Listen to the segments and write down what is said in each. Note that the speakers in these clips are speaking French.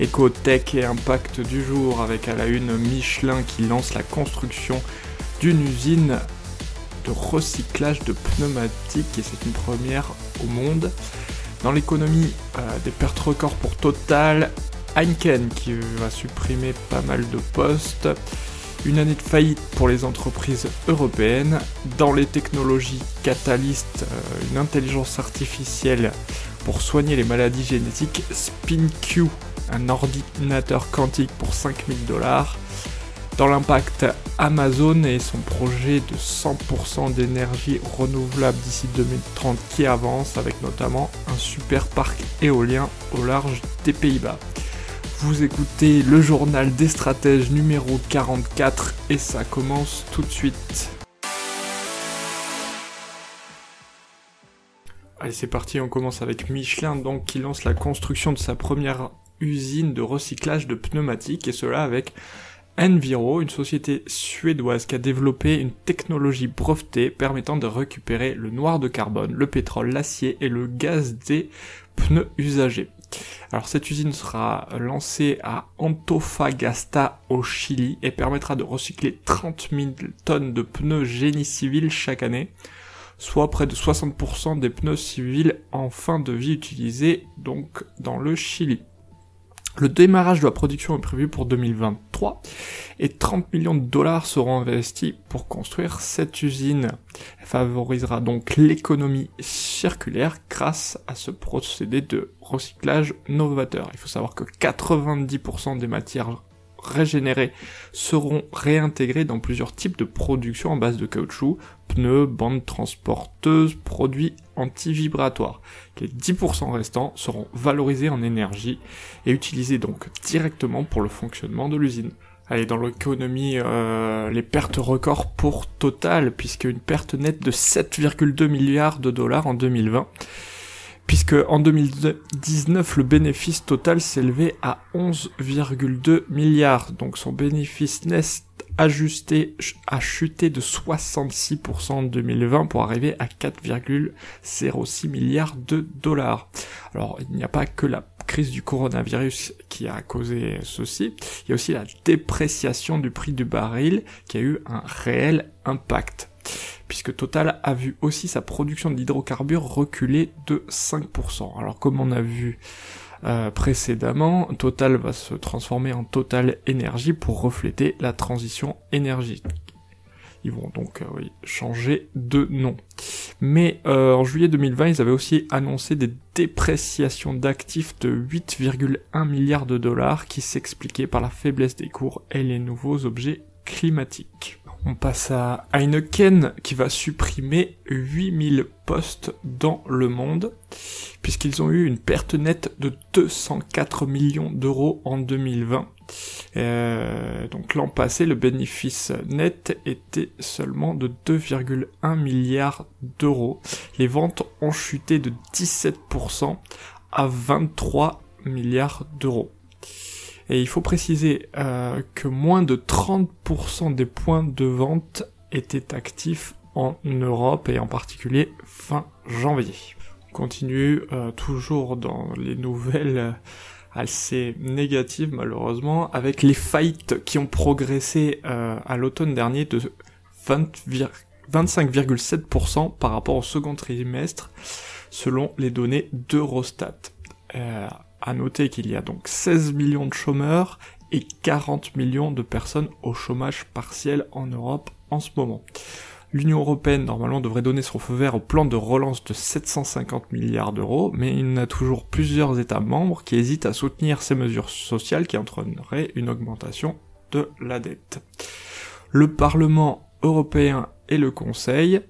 éco-tech et impact du jour avec à la une Michelin qui lance la construction d'une usine de recyclage de pneumatiques et c'est une première au monde. Dans l'économie, euh, des pertes records pour Total, Heineken qui va supprimer pas mal de postes, une année de faillite pour les entreprises européennes. Dans les technologies catalystes, euh, une intelligence artificielle pour soigner les maladies génétiques, SpinQ, un ordinateur quantique pour 5000 dollars. Dans l'impact, Amazon et son projet de 100% d'énergie renouvelable d'ici 2030 qui avance avec notamment un super parc éolien au large des Pays-Bas. Vous écoutez le journal des stratèges numéro 44 et ça commence tout de suite. Allez c'est parti, on commence avec Michelin donc qui lance la construction de sa première usine de recyclage de pneumatiques et cela avec Enviro, une société suédoise qui a développé une technologie brevetée permettant de récupérer le noir de carbone, le pétrole, l'acier et le gaz des pneus usagés. Alors cette usine sera lancée à Antofagasta au Chili et permettra de recycler 30 000 tonnes de pneus génie civil chaque année, soit près de 60% des pneus civils en fin de vie utilisés donc dans le Chili. Le démarrage de la production est prévu pour 2023 et 30 millions de dollars seront investis pour construire cette usine. Elle favorisera donc l'économie circulaire grâce à ce procédé de recyclage novateur. Il faut savoir que 90% des matières régénérées seront réintégrées dans plusieurs types de production en base de caoutchouc, pneus, bandes transporteuses, produits anti-vibratoires. Les 10% restants seront valorisés en énergie et utilisés donc directement pour le fonctionnement de l'usine. Allez, dans l'économie, euh, les pertes records pour Total, puisque une perte nette de 7,2 milliards de dollars en 2020 puisque en 2019 le bénéfice total s'élevait à 11,2 milliards, donc son bénéfice net ajusté a chuté de 66% en 2020 pour arriver à 4,06 milliards de dollars. Alors il n'y a pas que la crise du coronavirus qui a causé ceci, il y a aussi la dépréciation du prix du baril qui a eu un réel impact puisque Total a vu aussi sa production d'hydrocarbures reculer de 5%. Alors comme on a vu euh, précédemment, Total va se transformer en Total Énergie pour refléter la transition énergétique. Ils vont donc euh, changer de nom. Mais euh, en juillet 2020, ils avaient aussi annoncé des dépréciations d'actifs de 8,1 milliards de dollars qui s'expliquaient par la faiblesse des cours et les nouveaux objets climatiques. On passe à Heineken qui va supprimer 8000 postes dans le monde puisqu'ils ont eu une perte nette de 204 millions d'euros en 2020. Euh, donc l'an passé, le bénéfice net était seulement de 2,1 milliards d'euros. Les ventes ont chuté de 17% à 23 milliards d'euros. Et il faut préciser euh, que moins de 30% des points de vente étaient actifs en Europe et en particulier fin janvier. On continue euh, toujours dans les nouvelles assez négatives malheureusement avec les faillites qui ont progressé euh, à l'automne dernier de 25,7% par rapport au second trimestre selon les données d'Eurostat. À noter qu'il y a donc 16 millions de chômeurs et 40 millions de personnes au chômage partiel en Europe en ce moment. L'Union européenne normalement devrait donner son feu vert au plan de relance de 750 milliards d'euros, mais il y a toujours plusieurs États membres qui hésitent à soutenir ces mesures sociales qui entraîneraient une augmentation de la dette. Le Parlement européen et le Conseil,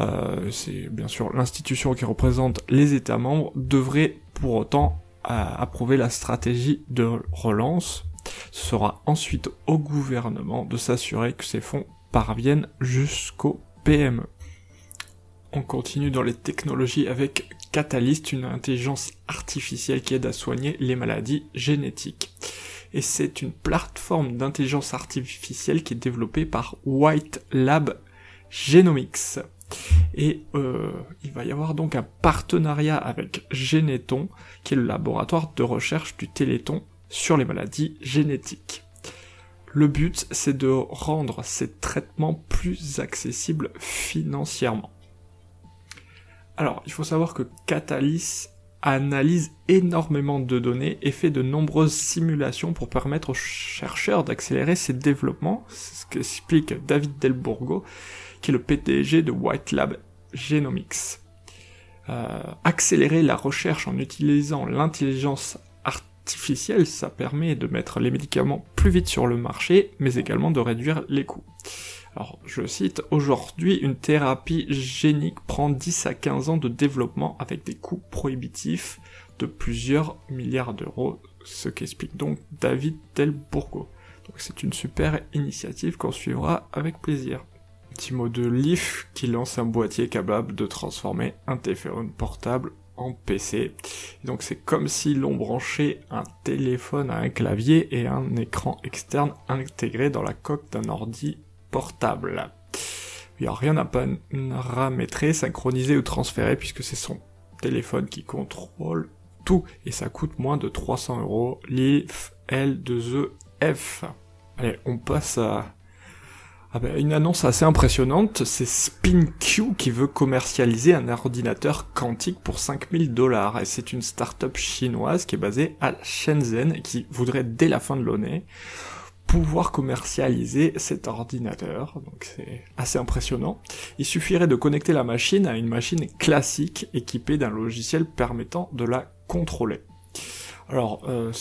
euh, c'est bien sûr l'institution qui représente les États membres, devraient pour autant a approuvé la stratégie de relance. Ce sera ensuite au gouvernement de s'assurer que ces fonds parviennent jusqu'au PME. On continue dans les technologies avec Catalyst, une intelligence artificielle qui aide à soigner les maladies génétiques. Et c'est une plateforme d'intelligence artificielle qui est développée par White Lab Genomics. Et euh, il va y avoir donc un partenariat avec Geneton, qui est le laboratoire de recherche du Téléthon sur les maladies génétiques. Le but, c'est de rendre ces traitements plus accessibles financièrement. Alors, il faut savoir que Catalyst analyse énormément de données et fait de nombreuses simulations pour permettre aux chercheurs d'accélérer ces développements. C'est ce qu'explique David Delbourgo, qui est le PDG de White Lab Genomics. Euh, accélérer la recherche en utilisant l'intelligence artificielle, ça permet de mettre les médicaments plus vite sur le marché, mais également de réduire les coûts. Alors, je cite, aujourd'hui, une thérapie génique prend 10 à 15 ans de développement avec des coûts prohibitifs de plusieurs milliards d'euros, ce qu'explique donc David Delbourgo. Donc c'est une super initiative qu'on suivra avec plaisir. Petit mot de Leaf qui lance un boîtier capable de transformer un téléphone portable PC. donc c'est comme si l'on branchait un téléphone à un clavier et un écran externe intégré dans la coque d'un ordi portable. Il n'y a rien à paramétrer, synchroniser ou transférer puisque c'est son téléphone qui contrôle tout et ça coûte moins de 300 euros. Leaf L2EF. Allez, on passe à ah ben, une annonce assez impressionnante, c'est SpinQ qui veut commercialiser un ordinateur quantique pour 5000 dollars. Et c'est une start-up chinoise qui est basée à Shenzhen et qui voudrait dès la fin de l'année pouvoir commercialiser cet ordinateur. Donc c'est assez impressionnant. Il suffirait de connecter la machine à une machine classique équipée d'un logiciel permettant de la contrôler. Alors, euh,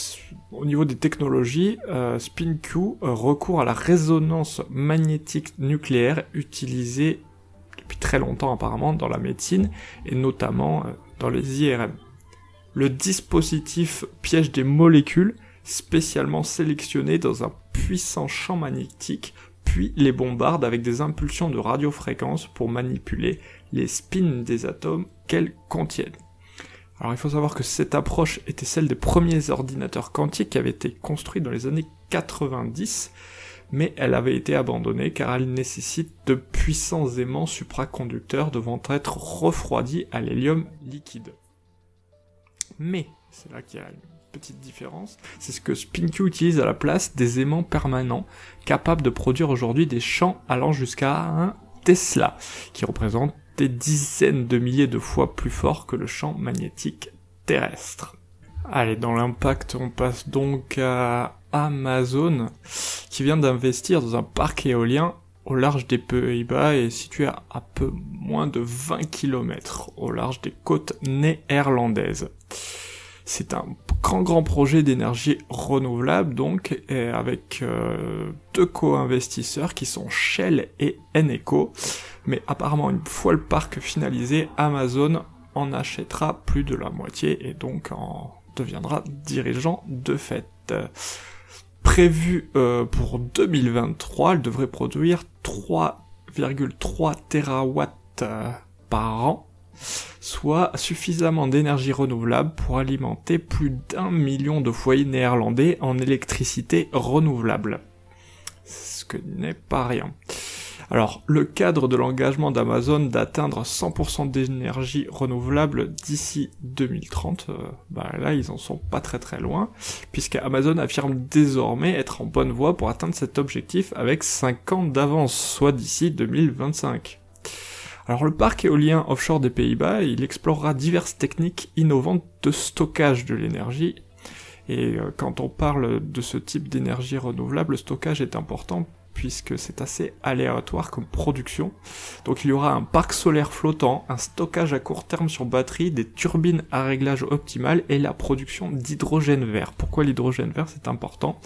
au niveau des technologies, euh, SpinQ euh, recourt à la résonance magnétique nucléaire utilisée depuis très longtemps apparemment dans la médecine et notamment dans les IRM. Le dispositif piège des molécules spécialement sélectionnées dans un puissant champ magnétique, puis les bombarde avec des impulsions de radiofréquence pour manipuler les spins des atomes qu'elles contiennent. Alors il faut savoir que cette approche était celle des premiers ordinateurs quantiques qui avaient été construits dans les années 90, mais elle avait été abandonnée car elle nécessite de puissants aimants supraconducteurs devant être refroidis à l'hélium liquide. Mais, c'est là qu'il y a une petite différence, c'est ce que SpinQ utilise à la place des aimants permanents, capables de produire aujourd'hui des champs allant jusqu'à un Tesla, qui représente des dizaines de milliers de fois plus fort que le champ magnétique terrestre. Allez, dans l'impact, on passe donc à Amazon, qui vient d'investir dans un parc éolien au large des Pays-Bas et situé à, peu moins de 20 km au large des côtes néerlandaises. C'est un grand grand projet d'énergie renouvelable donc avec euh, deux co-investisseurs qui sont Shell et Eneco. Mais apparemment une fois le parc finalisé, Amazon en achètera plus de la moitié et donc en deviendra dirigeant de fait. Prévu euh, pour 2023, elle devrait produire 3,3 TWh euh, par an soit suffisamment d'énergie renouvelable pour alimenter plus d'un million de foyers néerlandais en électricité renouvelable. Ce que n'est pas rien. Alors, le cadre de l'engagement d'Amazon d'atteindre 100% d'énergie renouvelable d'ici 2030, euh, bah là, ils en sont pas très très loin, puisque Amazon affirme désormais être en bonne voie pour atteindre cet objectif avec 5 ans d'avance, soit d'ici 2025. Alors le parc éolien offshore des Pays-Bas, il explorera diverses techniques innovantes de stockage de l'énergie. Et euh, quand on parle de ce type d'énergie renouvelable, le stockage est important puisque c'est assez aléatoire comme production. Donc il y aura un parc solaire flottant, un stockage à court terme sur batterie, des turbines à réglage optimal et la production d'hydrogène vert. Pourquoi l'hydrogène vert c'est important?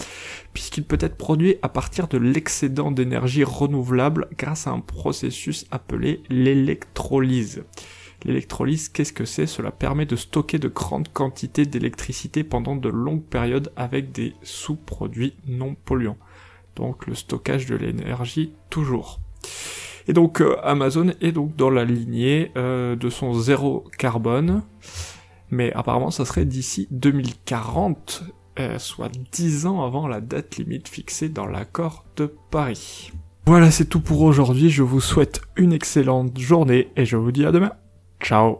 Puisqu'il peut être produit à partir de l'excédent d'énergie renouvelable grâce à un processus appelé l'électrolyse. L'électrolyse, qu'est-ce que c'est? Cela permet de stocker de grandes quantités d'électricité pendant de longues périodes avec des sous-produits non polluants. Donc le stockage de l'énergie toujours. Et donc euh, Amazon est donc dans la lignée euh, de son zéro carbone, mais apparemment ça serait d'ici 2040, euh, soit 10 ans avant la date limite fixée dans l'accord de Paris. Voilà, c'est tout pour aujourd'hui, je vous souhaite une excellente journée et je vous dis à demain. Ciao